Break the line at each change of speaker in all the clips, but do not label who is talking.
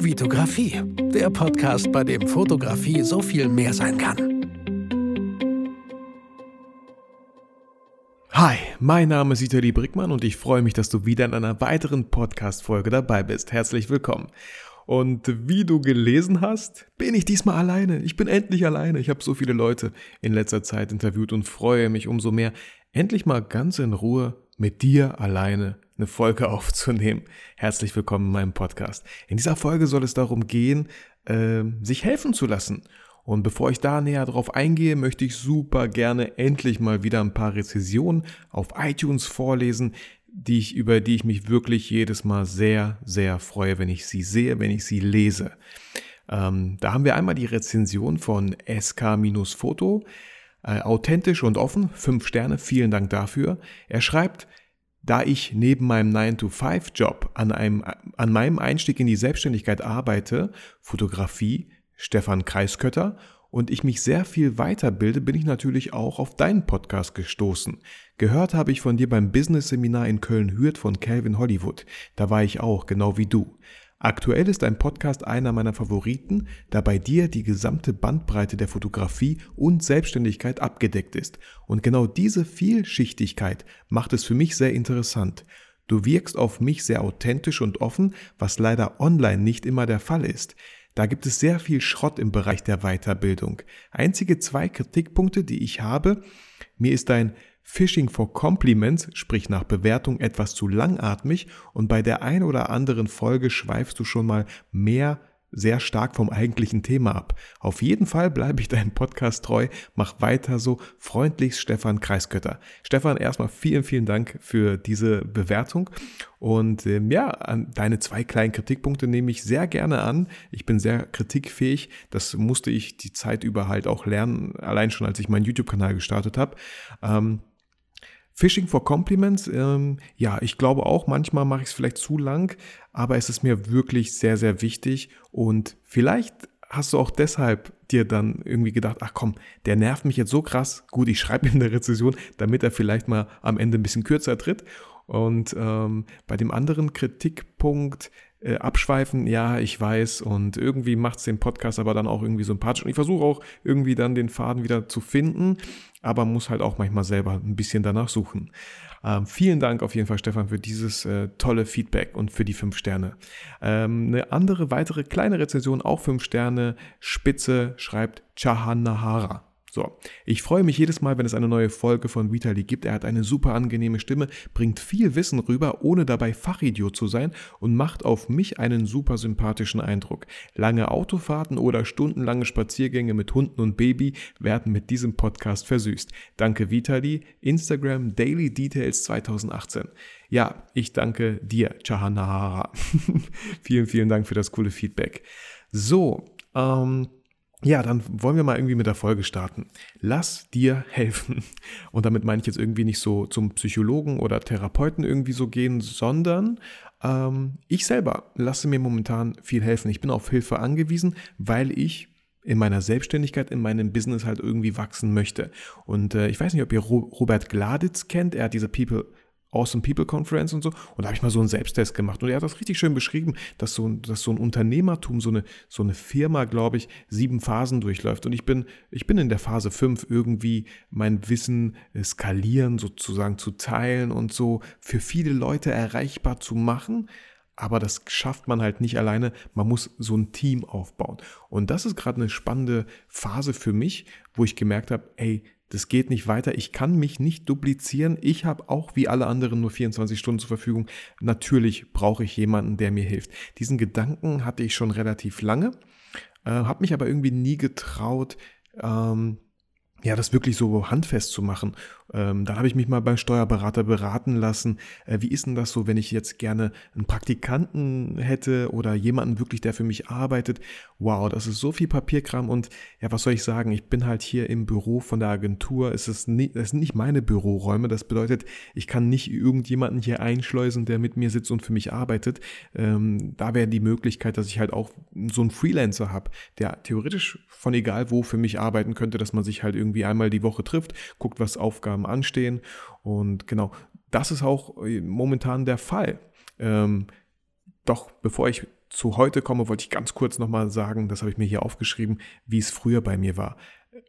Vitografie, der Podcast, bei dem Fotografie so viel mehr sein kann.
Hi, mein Name ist Vitali Brickmann und ich freue mich, dass du wieder in einer weiteren Podcast-Folge dabei bist. Herzlich willkommen. Und wie du gelesen hast, bin ich diesmal alleine. Ich bin endlich alleine. Ich habe so viele Leute in letzter Zeit interviewt und freue mich umso mehr, endlich mal ganz in Ruhe mit dir alleine eine Folge aufzunehmen. Herzlich willkommen in meinem Podcast. In dieser Folge soll es darum gehen, äh, sich helfen zu lassen. Und bevor ich da näher drauf eingehe, möchte ich super gerne endlich mal wieder ein paar Rezessionen auf iTunes vorlesen, die ich, über die ich mich wirklich jedes Mal sehr, sehr freue, wenn ich sie sehe, wenn ich sie lese. Ähm, da haben wir einmal die Rezension von SK-Foto. Äh, authentisch und offen, fünf Sterne, vielen Dank dafür. Er schreibt, da ich neben meinem 9-to-5-Job an, an meinem Einstieg in die Selbstständigkeit arbeite, Fotografie, Stefan Kreiskötter, und ich mich sehr viel weiterbilde, bin ich natürlich auch auf deinen Podcast gestoßen. Gehört habe ich von dir beim Business-Seminar in Köln-Hürth von Calvin Hollywood. Da war ich auch, genau wie du. Aktuell ist dein Podcast einer meiner Favoriten, da bei dir die gesamte Bandbreite der Fotografie und Selbstständigkeit abgedeckt ist. Und genau diese Vielschichtigkeit macht es für mich sehr interessant. Du wirkst auf mich sehr authentisch und offen, was leider online nicht immer der Fall ist. Da gibt es sehr viel Schrott im Bereich der Weiterbildung. Einzige zwei Kritikpunkte, die ich habe, mir ist dein Phishing for Compliments, sprich nach Bewertung, etwas zu langatmig und bei der ein oder anderen Folge schweifst du schon mal mehr sehr stark vom eigentlichen Thema ab. Auf jeden Fall bleibe ich deinem Podcast treu. Mach weiter so. Freundlichst Stefan Kreiskötter. Stefan, erstmal vielen, vielen Dank für diese Bewertung. Und ähm, ja, an deine zwei kleinen Kritikpunkte nehme ich sehr gerne an. Ich bin sehr kritikfähig. Das musste ich die Zeit über halt auch lernen, allein schon als ich meinen YouTube-Kanal gestartet habe. Ähm, Phishing for Compliments, ähm, ja, ich glaube auch, manchmal mache ich es vielleicht zu lang, aber es ist mir wirklich sehr, sehr wichtig und vielleicht hast du auch deshalb dir dann irgendwie gedacht, ach komm, der nervt mich jetzt so krass, gut, ich schreibe ihm eine Rezession, damit er vielleicht mal am Ende ein bisschen kürzer tritt. Und ähm, bei dem anderen Kritikpunkt, äh, abschweifen, ja, ich weiß, und irgendwie macht es den Podcast aber dann auch irgendwie sympathisch. Und ich versuche auch irgendwie dann den Faden wieder zu finden, aber muss halt auch manchmal selber ein bisschen danach suchen. Ähm, vielen Dank auf jeden Fall, Stefan, für dieses äh, tolle Feedback und für die fünf Sterne. Ähm, eine andere, weitere kleine Rezension, auch fünf Sterne, Spitze, schreibt Chahanahara. So, ich freue mich jedes Mal, wenn es eine neue Folge von Vitali gibt. Er hat eine super angenehme Stimme, bringt viel Wissen rüber, ohne dabei Fachidiot zu sein und macht auf mich einen super sympathischen Eindruck. Lange Autofahrten oder stundenlange Spaziergänge mit Hunden und Baby werden mit diesem Podcast versüßt. Danke Vitali, Instagram Daily Details 2018. Ja, ich danke dir, Chahanahara. vielen, vielen Dank für das coole Feedback. So, ähm, ja, dann wollen wir mal irgendwie mit der Folge starten. Lass dir helfen. Und damit meine ich jetzt irgendwie nicht so zum Psychologen oder Therapeuten irgendwie so gehen, sondern ähm, ich selber lasse mir momentan viel helfen. Ich bin auf Hilfe angewiesen, weil ich in meiner Selbstständigkeit, in meinem Business halt irgendwie wachsen möchte. Und äh, ich weiß nicht, ob ihr Robert Gladitz kennt. Er hat diese People Awesome People Conference und so. Und da habe ich mal so einen Selbsttest gemacht. Und er hat das richtig schön beschrieben, dass so, dass so ein Unternehmertum, so eine, so eine Firma, glaube ich, sieben Phasen durchläuft. Und ich bin, ich bin in der Phase fünf irgendwie mein Wissen skalieren, sozusagen zu teilen und so für viele Leute erreichbar zu machen. Aber das schafft man halt nicht alleine. Man muss so ein Team aufbauen. Und das ist gerade eine spannende Phase für mich, wo ich gemerkt habe, ey, das geht nicht weiter. Ich kann mich nicht duplizieren. Ich habe auch wie alle anderen nur 24 Stunden zur Verfügung. Natürlich brauche ich jemanden, der mir hilft. Diesen Gedanken hatte ich schon relativ lange, äh, habe mich aber irgendwie nie getraut, ähm, ja, das wirklich so handfest zu machen. Ähm, dann habe ich mich mal beim Steuerberater beraten lassen. Äh, wie ist denn das so, wenn ich jetzt gerne einen Praktikanten hätte oder jemanden wirklich, der für mich arbeitet? Wow, das ist so viel Papierkram und ja, was soll ich sagen? Ich bin halt hier im Büro von der Agentur. Es ist nicht, das sind nicht meine Büroräume. Das bedeutet, ich kann nicht irgendjemanden hier einschleusen, der mit mir sitzt und für mich arbeitet. Ähm, da wäre die Möglichkeit, dass ich halt auch so einen Freelancer habe, der theoretisch von egal wo für mich arbeiten könnte, dass man sich halt irgendwie einmal die Woche trifft, guckt, was Aufgaben Aufgaben anstehen. Und genau, das ist auch äh, momentan der Fall. Ähm, doch bevor ich zu heute komme, wollte ich ganz kurz nochmal sagen, das habe ich mir hier aufgeschrieben, wie es früher bei mir war.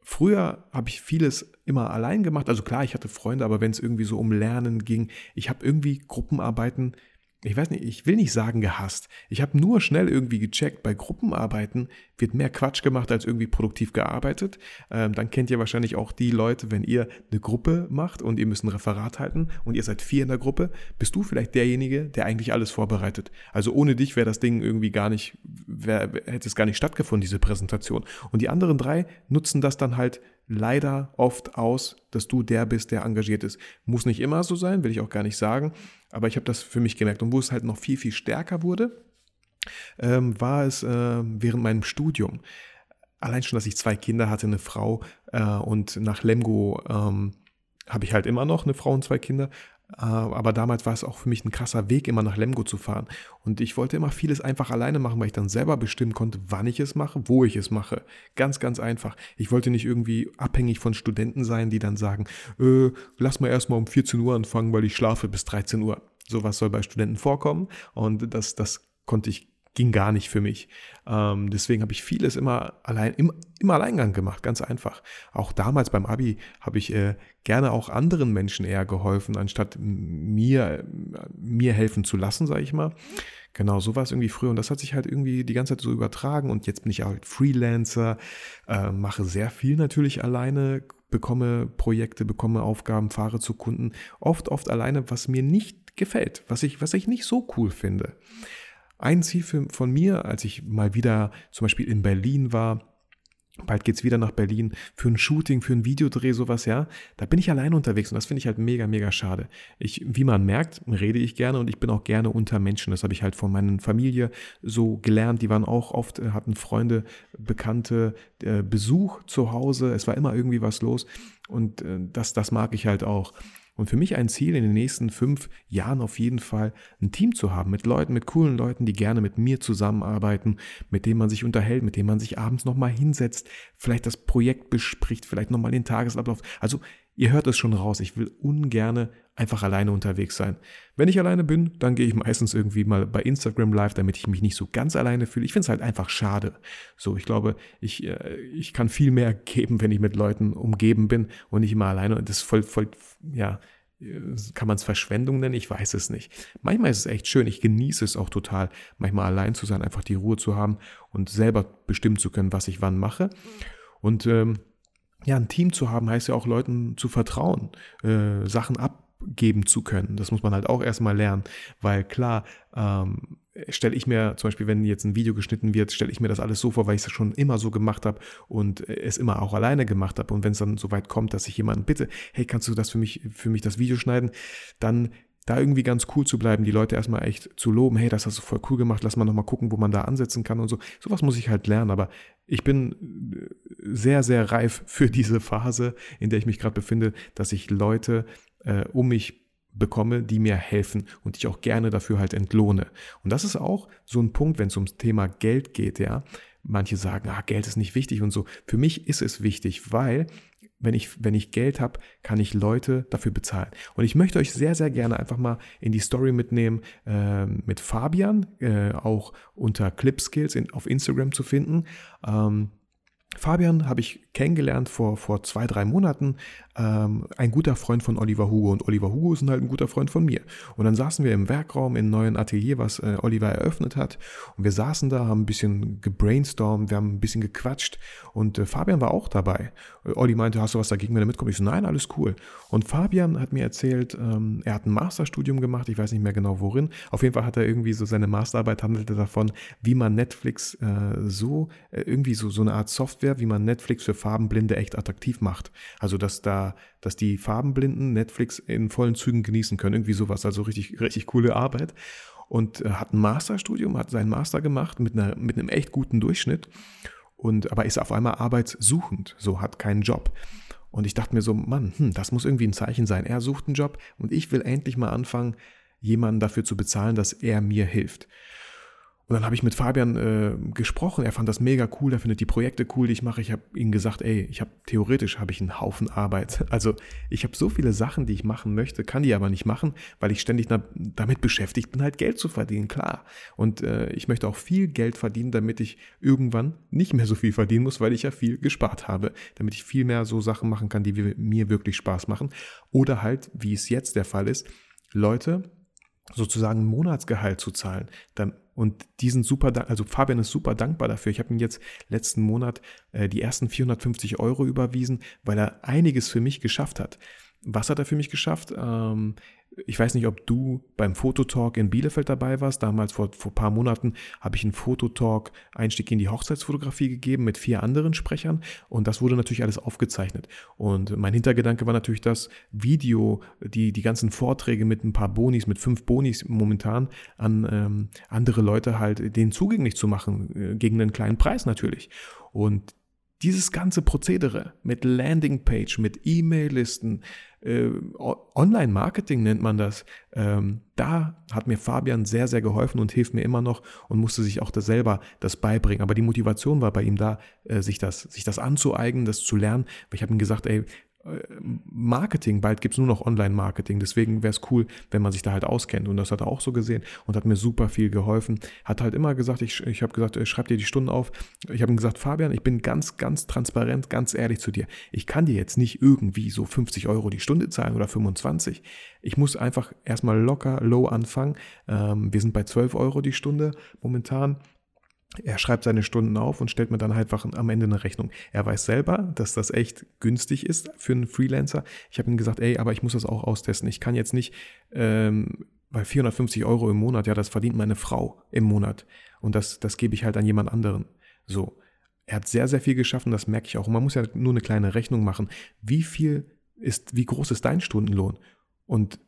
Früher habe ich vieles immer allein gemacht. Also klar, ich hatte Freunde, aber wenn es irgendwie so um Lernen ging, ich habe irgendwie Gruppenarbeiten ich weiß nicht, ich will nicht sagen gehasst. Ich habe nur schnell irgendwie gecheckt, bei Gruppenarbeiten wird mehr Quatsch gemacht als irgendwie produktiv gearbeitet. Ähm, dann kennt ihr wahrscheinlich auch die Leute, wenn ihr eine Gruppe macht und ihr müsst ein Referat halten und ihr seid vier in der Gruppe, bist du vielleicht derjenige, der eigentlich alles vorbereitet. Also ohne dich wäre das Ding irgendwie gar nicht, wär, hätte es gar nicht stattgefunden, diese Präsentation. Und die anderen drei nutzen das dann halt leider oft aus, dass du der bist, der engagiert ist. Muss nicht immer so sein, will ich auch gar nicht sagen, aber ich habe das für mich gemerkt. Und wo es halt noch viel, viel stärker wurde, ähm, war es äh, während meinem Studium. Allein schon, dass ich zwei Kinder hatte, eine Frau äh, und nach Lemgo ähm, habe ich halt immer noch eine Frau und zwei Kinder. Äh, aber damals war es auch für mich ein krasser Weg, immer nach Lemgo zu fahren. Und ich wollte immer vieles einfach alleine machen, weil ich dann selber bestimmen konnte, wann ich es mache, wo ich es mache. Ganz, ganz einfach. Ich wollte nicht irgendwie abhängig von Studenten sein, die dann sagen, äh, lass mal erstmal um 14 Uhr anfangen, weil ich schlafe bis 13 Uhr. Sowas soll bei Studenten vorkommen. Und das, das konnte ich ging gar nicht für mich. Ähm, deswegen habe ich vieles immer allein, im, im Alleingang gemacht, ganz einfach. Auch damals beim Abi habe ich äh, gerne auch anderen Menschen eher geholfen, anstatt mir, mir helfen zu lassen, sage ich mal. Genau, so war es irgendwie früher und das hat sich halt irgendwie die ganze Zeit so übertragen und jetzt bin ich halt Freelancer, äh, mache sehr viel natürlich alleine, bekomme Projekte, bekomme Aufgaben, fahre zu Kunden, oft, oft alleine, was mir nicht gefällt, was ich, was ich nicht so cool finde. Ein Ziel für, von mir, als ich mal wieder zum Beispiel in Berlin war, bald geht's wieder nach Berlin für ein Shooting, für ein Videodreh, sowas, ja. Da bin ich allein unterwegs und das finde ich halt mega, mega schade. Ich, wie man merkt, rede ich gerne und ich bin auch gerne unter Menschen. Das habe ich halt von meiner Familie so gelernt. Die waren auch oft, äh, hatten Freunde, Bekannte, äh, Besuch zu Hause. Es war immer irgendwie was los und äh, das, das mag ich halt auch. Und für mich ein Ziel in den nächsten fünf Jahren auf jeden Fall, ein Team zu haben mit Leuten, mit coolen Leuten, die gerne mit mir zusammenarbeiten, mit denen man sich unterhält, mit denen man sich abends nochmal hinsetzt, vielleicht das Projekt bespricht, vielleicht nochmal den Tagesablauf. Also ihr hört es schon raus, ich will ungerne einfach alleine unterwegs sein. Wenn ich alleine bin, dann gehe ich meistens irgendwie mal bei Instagram live, damit ich mich nicht so ganz alleine fühle. Ich finde es halt einfach schade. So, ich glaube, ich, äh, ich kann viel mehr geben, wenn ich mit Leuten umgeben bin und nicht immer alleine. Und das ist voll, voll, ja, kann man es Verschwendung nennen? Ich weiß es nicht. Manchmal ist es echt schön. Ich genieße es auch total, manchmal allein zu sein, einfach die Ruhe zu haben und selber bestimmen zu können, was ich wann mache. Und ähm, ja, ein Team zu haben, heißt ja auch Leuten zu vertrauen, äh, Sachen ab geben zu können. Das muss man halt auch erstmal lernen, weil klar, ähm, stelle ich mir zum Beispiel, wenn jetzt ein Video geschnitten wird, stelle ich mir das alles so vor, weil ich es schon immer so gemacht habe und es immer auch alleine gemacht habe. Und wenn es dann so weit kommt, dass ich jemanden bitte, hey, kannst du das für mich, für mich das Video schneiden, dann da irgendwie ganz cool zu bleiben, die Leute erstmal echt zu loben, hey, das hast du voll cool gemacht, lass mal nochmal gucken, wo man da ansetzen kann und so. Sowas muss ich halt lernen, aber ich bin sehr, sehr reif für diese Phase, in der ich mich gerade befinde, dass ich Leute äh, um mich bekomme, die mir helfen und ich auch gerne dafür halt entlohne. Und das ist auch so ein Punkt, wenn es ums Thema Geld geht, ja. Manche sagen, ah, Geld ist nicht wichtig und so. Für mich ist es wichtig, weil wenn ich, wenn ich Geld habe, kann ich Leute dafür bezahlen. Und ich möchte euch sehr, sehr gerne einfach mal in die Story mitnehmen äh, mit Fabian, äh, auch unter Clipskills in, auf Instagram zu finden. Ähm, Fabian habe ich kennengelernt vor, vor zwei, drei Monaten. Ähm, ein guter Freund von Oliver Hugo und Oliver Hugo ist halt ein guter Freund von mir. Und dann saßen wir im Werkraum im neuen Atelier, was äh, Oliver eröffnet hat. Und wir saßen da, haben ein bisschen gebrainstormt, wir haben ein bisschen gequatscht. Und äh, Fabian war auch dabei. Äh, Olli meinte, hast du was dagegen, wenn er mitkommt? Ich so, nein, alles cool. Und Fabian hat mir erzählt, ähm, er hat ein Masterstudium gemacht, ich weiß nicht mehr genau worin. Auf jeden Fall hat er irgendwie so seine Masterarbeit handelte davon, wie man Netflix äh, so, äh, irgendwie so, so eine Art Software, wie man Netflix für Farbenblinde echt attraktiv macht. Also, dass da, dass die Farbenblinden Netflix in vollen Zügen genießen können. Irgendwie sowas. Also richtig, richtig coole Arbeit. Und äh, hat ein Masterstudium, hat seinen Master gemacht mit, einer, mit einem echt guten Durchschnitt. Und, aber ist auf einmal arbeitssuchend, so hat keinen Job. Und ich dachte mir so, Mann, hm, das muss irgendwie ein Zeichen sein. Er sucht einen Job und ich will endlich mal anfangen, jemanden dafür zu bezahlen, dass er mir hilft. Und dann habe ich mit Fabian äh, gesprochen. Er fand das mega cool. Er findet die Projekte cool, die ich mache. Ich habe ihm gesagt, ey, ich habe theoretisch habe ich einen Haufen Arbeit. Also ich habe so viele Sachen, die ich machen möchte, kann die aber nicht machen, weil ich ständig damit beschäftigt bin, halt Geld zu verdienen. Klar. Und äh, ich möchte auch viel Geld verdienen, damit ich irgendwann nicht mehr so viel verdienen muss, weil ich ja viel gespart habe, damit ich viel mehr so Sachen machen kann, die mir wirklich Spaß machen. Oder halt, wie es jetzt der Fall ist, Leute sozusagen Monatsgehalt zu zahlen. Und die sind super, also Fabian ist super dankbar dafür. Ich habe ihm jetzt letzten Monat äh, die ersten 450 Euro überwiesen, weil er einiges für mich geschafft hat. Was hat er für mich geschafft? Ähm, ich weiß nicht, ob du beim Fototalk in Bielefeld dabei warst. Damals vor, vor ein paar Monaten habe ich einen Fototalk Einstieg in die Hochzeitsfotografie gegeben mit vier anderen Sprechern und das wurde natürlich alles aufgezeichnet. Und mein Hintergedanke war natürlich das Video, die, die ganzen Vorträge mit ein paar Bonis, mit fünf Bonis momentan an ähm, andere Leute halt denen zugänglich zu machen, äh, gegen einen kleinen Preis natürlich. Und dieses ganze Prozedere mit Landingpage, mit E-Mail-Listen, äh, Online-Marketing nennt man das, ähm, da hat mir Fabian sehr, sehr geholfen und hilft mir immer noch und musste sich auch das selber das beibringen. Aber die Motivation war bei ihm da, äh, sich, das, sich das anzueignen, das zu lernen. Weil ich habe ihm gesagt, ey, Marketing, bald gibt es nur noch Online-Marketing, deswegen wäre es cool, wenn man sich da halt auskennt. Und das hat er auch so gesehen und hat mir super viel geholfen. Hat halt immer gesagt, ich, ich habe gesagt, schreib dir die Stunden auf. Ich habe ihm gesagt, Fabian, ich bin ganz, ganz transparent, ganz ehrlich zu dir. Ich kann dir jetzt nicht irgendwie so 50 Euro die Stunde zahlen oder 25. Ich muss einfach erstmal locker, low anfangen. Ähm, wir sind bei 12 Euro die Stunde momentan er schreibt seine Stunden auf und stellt mir dann halt einfach am Ende eine Rechnung. Er weiß selber, dass das echt günstig ist für einen Freelancer. Ich habe ihm gesagt, ey, aber ich muss das auch austesten. Ich kann jetzt nicht, ähm, weil 450 Euro im Monat, ja, das verdient meine Frau im Monat. Und das, das gebe ich halt an jemand anderen. So. Er hat sehr, sehr viel geschaffen, das merke ich auch. Und man muss ja nur eine kleine Rechnung machen. Wie viel ist, wie groß ist dein Stundenlohn? Und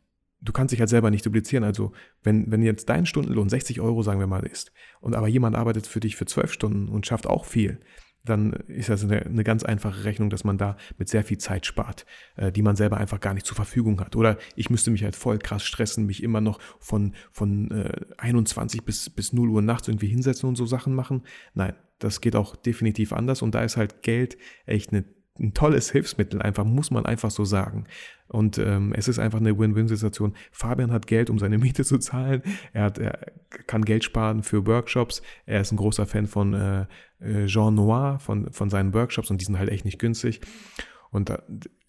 du kannst dich halt selber nicht duplizieren. Also wenn, wenn jetzt dein Stundenlohn 60 Euro, sagen wir mal, ist, und aber jemand arbeitet für dich für 12 Stunden und schafft auch viel, dann ist das eine, eine ganz einfache Rechnung, dass man da mit sehr viel Zeit spart, äh, die man selber einfach gar nicht zur Verfügung hat. Oder ich müsste mich halt voll krass stressen, mich immer noch von, von äh, 21 bis, bis 0 Uhr nachts irgendwie hinsetzen und so Sachen machen. Nein, das geht auch definitiv anders und da ist halt Geld echt eine ein tolles Hilfsmittel, einfach muss man einfach so sagen. Und ähm, es ist einfach eine Win-Win-Situation. Fabian hat Geld, um seine Miete zu zahlen. Er, hat, er kann Geld sparen für Workshops. Er ist ein großer Fan von äh, äh Jean Noir, von, von seinen Workshops und die sind halt echt nicht günstig. Und äh,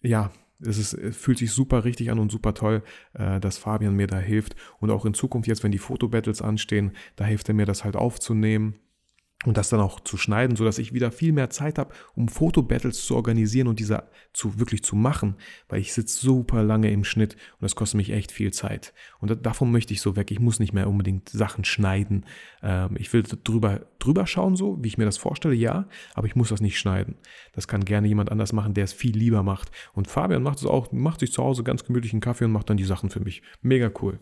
ja, es ist, fühlt sich super richtig an und super toll, äh, dass Fabian mir da hilft. Und auch in Zukunft jetzt, wenn die Fotobattles anstehen, da hilft er mir das halt aufzunehmen und das dann auch zu schneiden, sodass ich wieder viel mehr Zeit habe, um Fotobattles zu organisieren und diese zu wirklich zu machen, weil ich sitze super lange im Schnitt und das kostet mich echt viel Zeit. Und davon möchte ich so weg. Ich muss nicht mehr unbedingt Sachen schneiden. Ähm, ich will drüber, drüber schauen, so wie ich mir das vorstelle, ja, aber ich muss das nicht schneiden. Das kann gerne jemand anders machen, der es viel lieber macht. Und Fabian macht es auch, macht sich zu Hause ganz gemütlich einen Kaffee und macht dann die Sachen für mich. Mega cool.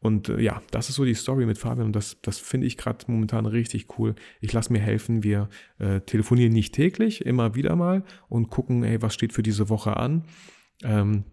Und äh, ja, das ist so die Story mit Fabian und das, das finde ich gerade momentan richtig cool. Ich lasse mir helfen. Wir äh, telefonieren nicht täglich, immer wieder mal und gucken, ey, was steht für diese Woche an. Ähm,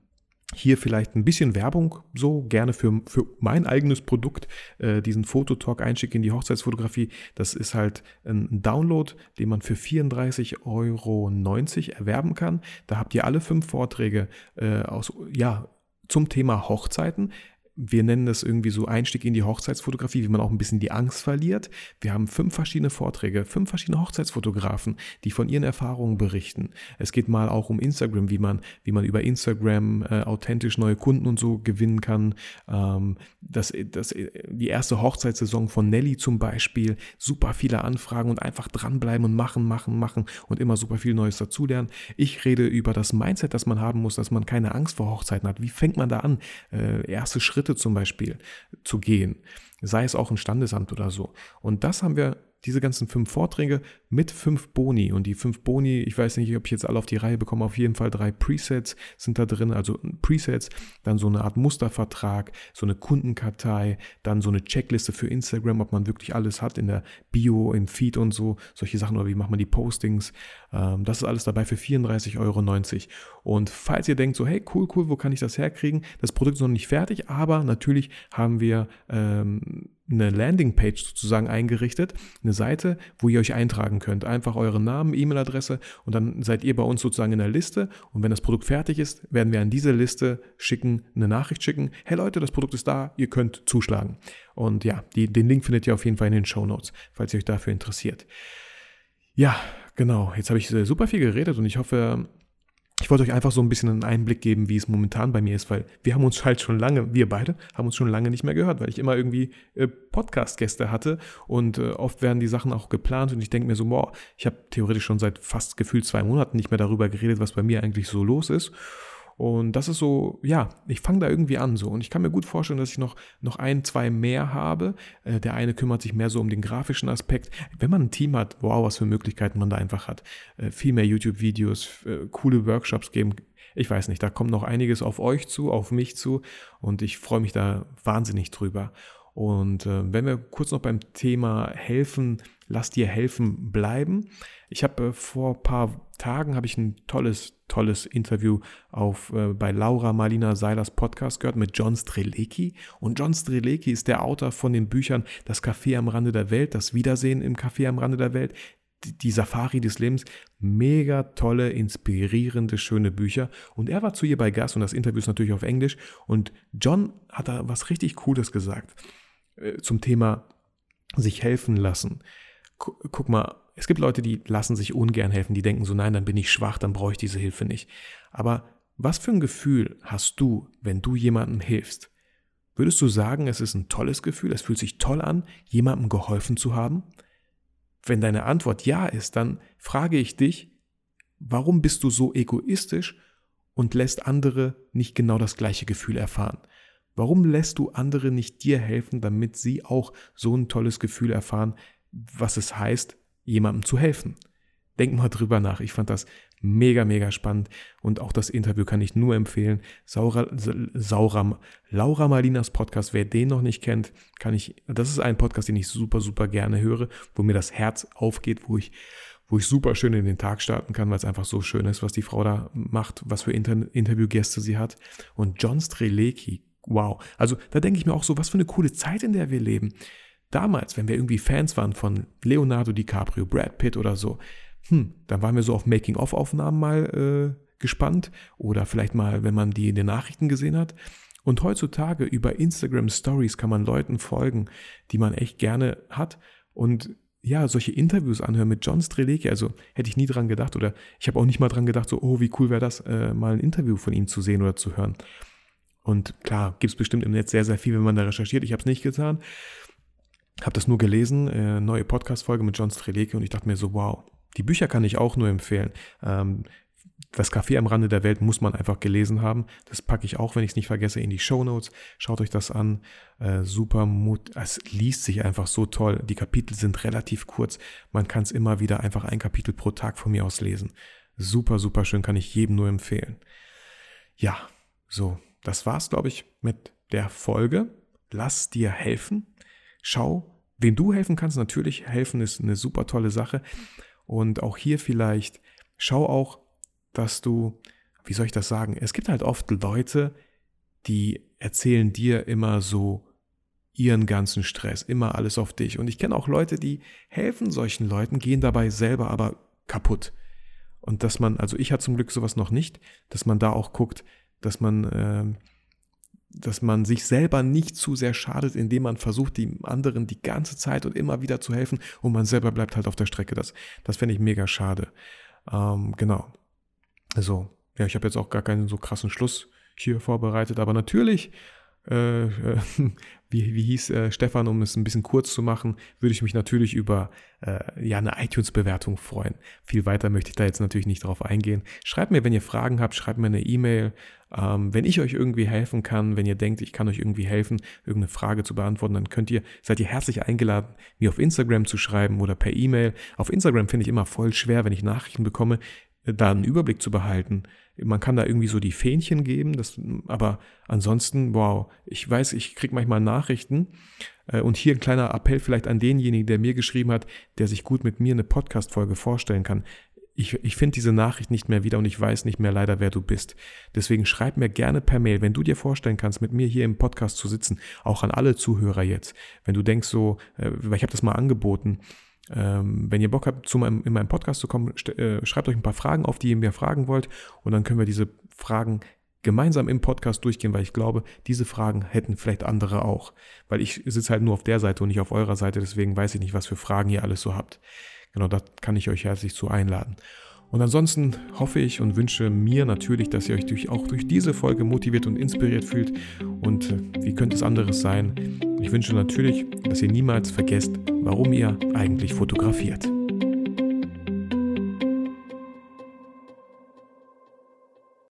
hier vielleicht ein bisschen Werbung, so gerne für, für mein eigenes Produkt, äh, diesen Fototalk-Einstieg in die Hochzeitsfotografie. Das ist halt ein Download, den man für 34,90 Euro erwerben kann. Da habt ihr alle fünf Vorträge äh, aus, ja, zum Thema Hochzeiten wir nennen das irgendwie so Einstieg in die Hochzeitsfotografie, wie man auch ein bisschen die Angst verliert. Wir haben fünf verschiedene Vorträge, fünf verschiedene Hochzeitsfotografen, die von ihren Erfahrungen berichten. Es geht mal auch um Instagram, wie man, wie man über Instagram äh, authentisch neue Kunden und so gewinnen kann. Ähm, das, das, die erste Hochzeitssaison von Nelly zum Beispiel, super viele Anfragen und einfach dranbleiben und machen, machen, machen und immer super viel Neues dazulernen. Ich rede über das Mindset, das man haben muss, dass man keine Angst vor Hochzeiten hat. Wie fängt man da an? Äh, erste Schritte Schritte zum Beispiel zu gehen, sei es auch ein Standesamt oder so. Und das haben wir diese ganzen fünf Vorträge mit fünf Boni. Und die fünf Boni, ich weiß nicht, ob ich jetzt alle auf die Reihe bekomme, auf jeden Fall drei Presets sind da drin, also Presets, dann so eine Art Mustervertrag, so eine Kundenkartei, dann so eine Checkliste für Instagram, ob man wirklich alles hat in der Bio, im Feed und so, solche Sachen, oder wie macht man die Postings. Ähm, das ist alles dabei für 34,90 Euro. Und falls ihr denkt, so, hey, cool, cool, wo kann ich das herkriegen? Das Produkt ist noch nicht fertig, aber natürlich haben wir ähm, eine Landingpage sozusagen eingerichtet, eine Seite, wo ihr euch eintragen könnt. Einfach euren Namen, E-Mail-Adresse und dann seid ihr bei uns sozusagen in der Liste und wenn das Produkt fertig ist, werden wir an diese Liste schicken, eine Nachricht schicken. Hey Leute, das Produkt ist da, ihr könnt zuschlagen. Und ja, die, den Link findet ihr auf jeden Fall in den Show Notes, falls ihr euch dafür interessiert. Ja, genau. Jetzt habe ich super viel geredet und ich hoffe, ich wollte euch einfach so ein bisschen einen Einblick geben, wie es momentan bei mir ist, weil wir haben uns halt schon lange, wir beide haben uns schon lange nicht mehr gehört, weil ich immer irgendwie äh, Podcast-Gäste hatte und äh, oft werden die Sachen auch geplant und ich denke mir so, boah, ich habe theoretisch schon seit fast gefühlt zwei Monaten nicht mehr darüber geredet, was bei mir eigentlich so los ist und das ist so, ja, ich fange da irgendwie an so. Und ich kann mir gut vorstellen, dass ich noch, noch ein, zwei mehr habe. Äh, der eine kümmert sich mehr so um den grafischen Aspekt. Wenn man ein Team hat, wow, was für Möglichkeiten man da einfach hat. Äh, viel mehr YouTube-Videos, äh, coole Workshops geben. Ich weiß nicht, da kommt noch einiges auf euch zu, auf mich zu. Und ich freue mich da wahnsinnig drüber. Und äh, wenn wir kurz noch beim Thema helfen, lass dir helfen bleiben. Ich habe äh, vor ein paar Tagen habe ich ein tolles, tolles Interview auf, äh, bei Laura Marlina Seilers Podcast gehört mit John Strelecki. Und John Strelecki ist der Autor von den Büchern Das Café am Rande der Welt, Das Wiedersehen im Café am Rande der Welt, die, Safari des Lebens. Mega tolle, inspirierende, schöne Bücher. Und er war zu ihr bei Gast und das Interview ist natürlich auf Englisch. Und John hat da was richtig Cooles gesagt. Äh, zum Thema sich helfen lassen. Guck mal, es gibt Leute, die lassen sich ungern helfen, die denken so, nein, dann bin ich schwach, dann brauche ich diese Hilfe nicht. Aber was für ein Gefühl hast du, wenn du jemandem hilfst? Würdest du sagen, es ist ein tolles Gefühl, es fühlt sich toll an, jemandem geholfen zu haben? Wenn deine Antwort ja ist, dann frage ich dich, warum bist du so egoistisch und lässt andere nicht genau das gleiche Gefühl erfahren? Warum lässt du andere nicht dir helfen, damit sie auch so ein tolles Gefühl erfahren, was es heißt, jemandem zu helfen? Denk mal drüber nach. Ich fand das mega, mega spannend und auch das Interview kann ich nur empfehlen. Saura, Saura, Laura Malinas Podcast, wer den noch nicht kennt, kann ich, das ist ein Podcast, den ich super, super gerne höre, wo mir das Herz aufgeht, wo ich, wo ich super schön in den Tag starten kann, weil es einfach so schön ist, was die Frau da macht, was für Inter Interviewgäste sie hat. Und John Strelecki, wow. Also da denke ich mir auch so, was für eine coole Zeit, in der wir leben. Damals, wenn wir irgendwie Fans waren von Leonardo DiCaprio, Brad Pitt oder so, hm, dann waren wir so auf Making-of-Aufnahmen mal äh, gespannt oder vielleicht mal, wenn man die in den Nachrichten gesehen hat. Und heutzutage über Instagram Stories kann man Leuten folgen, die man echt gerne hat und ja, solche Interviews anhören mit John Strelecki, also hätte ich nie dran gedacht oder ich habe auch nicht mal dran gedacht, so, oh, wie cool wäre das, äh, mal ein Interview von ihm zu sehen oder zu hören. Und klar, gibt es bestimmt im Netz sehr, sehr viel, wenn man da recherchiert. Ich habe es nicht getan. Habe das nur gelesen, äh, neue Podcast-Folge mit John Strelecki und ich dachte mir so, wow, die Bücher kann ich auch nur empfehlen. Ähm, das Café am Rande der Welt muss man einfach gelesen haben. Das packe ich auch, wenn ich es nicht vergesse, in die Show Notes. Schaut euch das an. Äh, super Mut. Es liest sich einfach so toll. Die Kapitel sind relativ kurz. Man kann es immer wieder einfach ein Kapitel pro Tag von mir aus lesen. Super, super schön, kann ich jedem nur empfehlen. Ja, so das war's, glaube ich, mit der Folge. Lass dir helfen. Schau, wem du helfen kannst. Natürlich, helfen ist eine super tolle Sache. Und auch hier vielleicht, schau auch, dass du, wie soll ich das sagen? Es gibt halt oft Leute, die erzählen dir immer so ihren ganzen Stress, immer alles auf dich. Und ich kenne auch Leute, die helfen solchen Leuten, gehen dabei selber aber kaputt. Und dass man, also ich hatte zum Glück sowas noch nicht, dass man da auch guckt, dass man, äh, dass man sich selber nicht zu sehr schadet, indem man versucht, dem anderen die ganze Zeit und immer wieder zu helfen und man selber bleibt halt auf der Strecke. Das, das fände ich mega schade. Ähm, genau. Also, ja, ich habe jetzt auch gar keinen so krassen Schluss hier vorbereitet, aber natürlich äh, äh, wie, wie hieß äh, Stefan, um es ein bisschen kurz zu machen, würde ich mich natürlich über äh, ja, eine iTunes-Bewertung freuen. Viel weiter möchte ich da jetzt natürlich nicht drauf eingehen. Schreibt mir, wenn ihr Fragen habt, schreibt mir eine E-Mail. Ähm, wenn ich euch irgendwie helfen kann, wenn ihr denkt, ich kann euch irgendwie helfen, irgendeine Frage zu beantworten, dann könnt ihr, seid ihr herzlich eingeladen, mir auf Instagram zu schreiben oder per E-Mail. Auf Instagram finde ich immer voll schwer, wenn ich Nachrichten bekomme, da einen Überblick zu behalten. Man kann da irgendwie so die Fähnchen geben, das, aber ansonsten, wow, ich weiß, ich kriege manchmal Nachrichten äh, und hier ein kleiner Appell vielleicht an denjenigen, der mir geschrieben hat, der sich gut mit mir eine Podcast-Folge vorstellen kann. ich, ich finde diese Nachricht nicht mehr wieder und ich weiß nicht mehr leider, wer du bist. Deswegen schreib mir gerne per Mail, wenn du dir vorstellen kannst, mit mir hier im Podcast zu sitzen, auch an alle Zuhörer jetzt. Wenn du denkst so, äh, weil ich habe das mal angeboten, ähm, wenn ihr Bock habt, zu meinem, in meinem Podcast zu kommen, äh, schreibt euch ein paar Fragen auf, die ihr mir fragen wollt und dann können wir diese Fragen gemeinsam im Podcast durchgehen, weil ich glaube, diese Fragen hätten vielleicht andere auch. Weil ich sitze halt nur auf der Seite und nicht auf eurer Seite, deswegen weiß ich nicht, was für Fragen ihr alles so habt. Genau, da kann ich euch herzlich zu einladen. Und ansonsten hoffe ich und wünsche mir natürlich, dass ihr euch durch, auch durch diese Folge motiviert und inspiriert fühlt. Und äh, wie könnte es anderes sein? Ich wünsche natürlich, dass ihr niemals vergesst, warum ihr eigentlich fotografiert.